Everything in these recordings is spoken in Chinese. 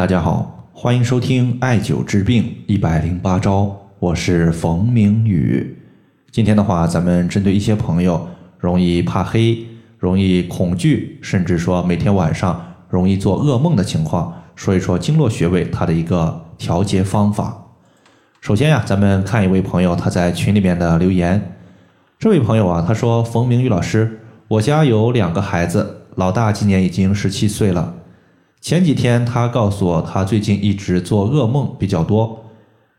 大家好，欢迎收听艾灸治病一百零八招，我是冯明宇。今天的话，咱们针对一些朋友容易怕黑、容易恐惧，甚至说每天晚上容易做噩梦的情况，说一说经络穴位它的一个调节方法。首先呀，咱们看一位朋友他在群里面的留言。这位朋友啊，他说：“冯明宇老师，我家有两个孩子，老大今年已经十七岁了。”前几天他告诉我，他最近一直做噩梦比较多，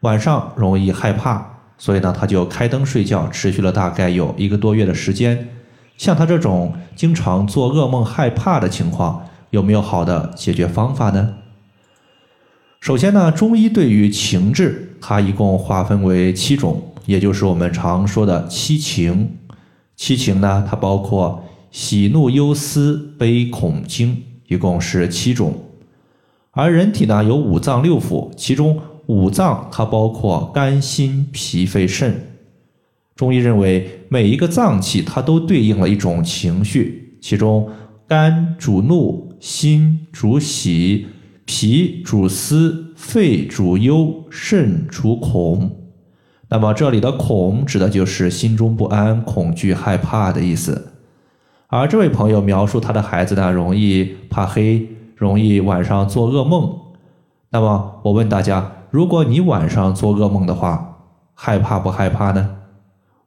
晚上容易害怕，所以呢，他就开灯睡觉，持续了大概有一个多月的时间。像他这种经常做噩梦、害怕的情况，有没有好的解决方法呢？首先呢，中医对于情志，它一共划分为七种，也就是我们常说的七情。七情呢，它包括喜怒忧思悲恐惊。一共是七种，而人体呢有五脏六腑，其中五脏它包括肝、心、脾、肺、肾。中医认为每一个脏器它都对应了一种情绪，其中肝主怒，心主喜，脾主思，肺主忧，肾主恐。那么这里的恐指的就是心中不安、恐惧、害怕的意思。而这位朋友描述他的孩子呢，容易怕黑，容易晚上做噩梦。那么我问大家，如果你晚上做噩梦的话，害怕不害怕呢？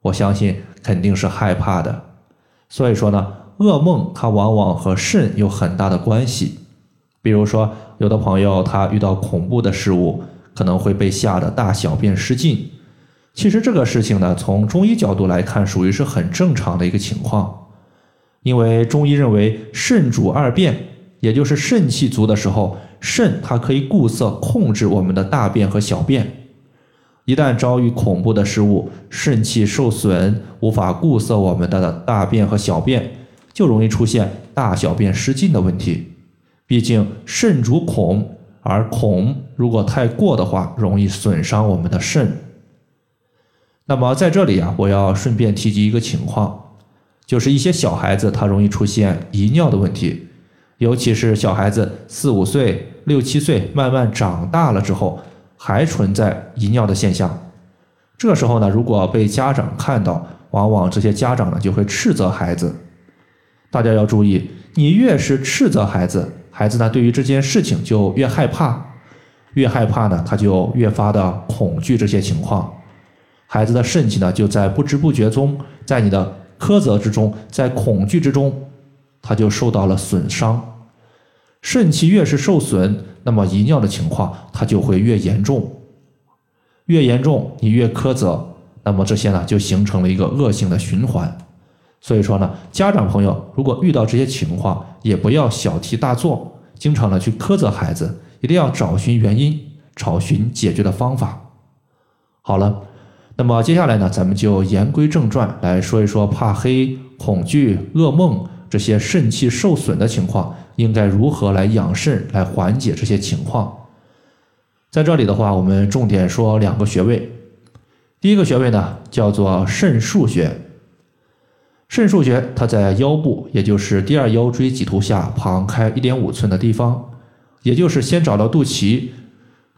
我相信肯定是害怕的。所以说呢，噩梦它往往和肾有很大的关系。比如说，有的朋友他遇到恐怖的事物，可能会被吓得大小便失禁。其实这个事情呢，从中医角度来看，属于是很正常的一个情况。因为中医认为肾主二便，也就是肾气足的时候，肾它可以固涩控制我们的大便和小便。一旦遭遇恐怖的事物，肾气受损，无法固涩我们的大便和小便，就容易出现大小便失禁的问题。毕竟肾主恐，而恐如果太过的话，容易损伤我们的肾。那么在这里啊，我要顺便提及一个情况。就是一些小孩子，他容易出现遗尿的问题，尤其是小孩子四五岁、六七岁，慢慢长大了之后，还存在遗尿的现象。这时候呢，如果被家长看到，往往这些家长呢就会斥责孩子。大家要注意，你越是斥责孩子，孩子呢对于这件事情就越害怕，越害怕呢他就越发的恐惧这些情况，孩子的肾气呢就在不知不觉中，在你的。苛责之中，在恐惧之中，他就受到了损伤。肾气越是受损，那么遗尿的情况它就会越严重。越严重，你越苛责，那么这些呢就形成了一个恶性的循环。所以说呢，家长朋友如果遇到这些情况，也不要小题大做，经常的去苛责孩子，一定要找寻原因，找寻解决的方法。好了。那么接下来呢，咱们就言归正传来说一说怕黑、恐惧、噩梦这些肾气受损的情况，应该如何来养肾来缓解这些情况。在这里的话，我们重点说两个穴位。第一个穴位呢，叫做肾腧穴。肾腧穴它在腰部，也就是第二腰椎棘突下旁开一点五寸的地方，也就是先找到肚脐。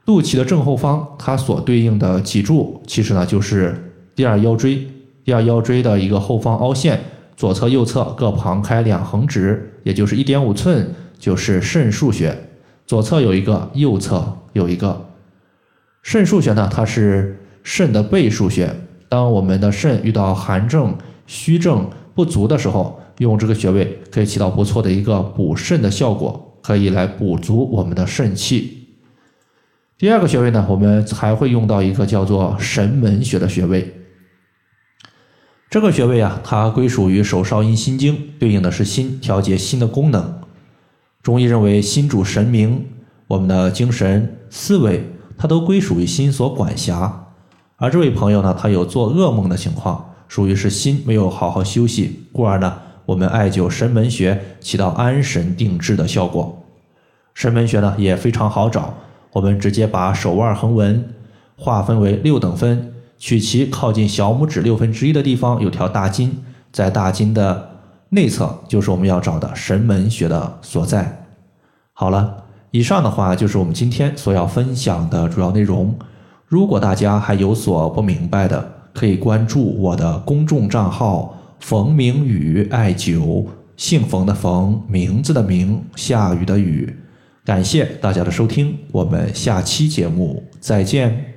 肚脐的正后方，它所对应的脊柱，其实呢就是第二腰椎。第二腰椎的一个后方凹陷，左侧、右侧各旁开两横指，也就是一点五寸，就是肾腧穴。左侧有一个，右侧有一个。肾腧穴呢，它是肾的背腧穴。当我们的肾遇到寒症、虚症不足的时候，用这个穴位可以起到不错的一个补肾的效果，可以来补足我们的肾气。第二个穴位呢，我们还会用到一个叫做神门穴的穴位。这个穴位啊，它归属于手少阴心经，对应的是心，调节心的功能。中医认为心主神明，我们的精神思维，它都归属于心所管辖。而这位朋友呢，他有做噩梦的情况，属于是心没有好好休息，故而呢，我们艾灸神门穴起到安神定志的效果。神门穴呢，也非常好找。我们直接把手腕横纹划分为六等分，取其靠近小拇指六分之一的地方有条大筋，在大筋的内侧就是我们要找的神门穴的所在。好了，以上的话就是我们今天所要分享的主要内容。如果大家还有所不明白的，可以关注我的公众账号“冯明宇艾灸”，姓冯的冯，名字的名，下雨的雨。感谢大家的收听，我们下期节目再见。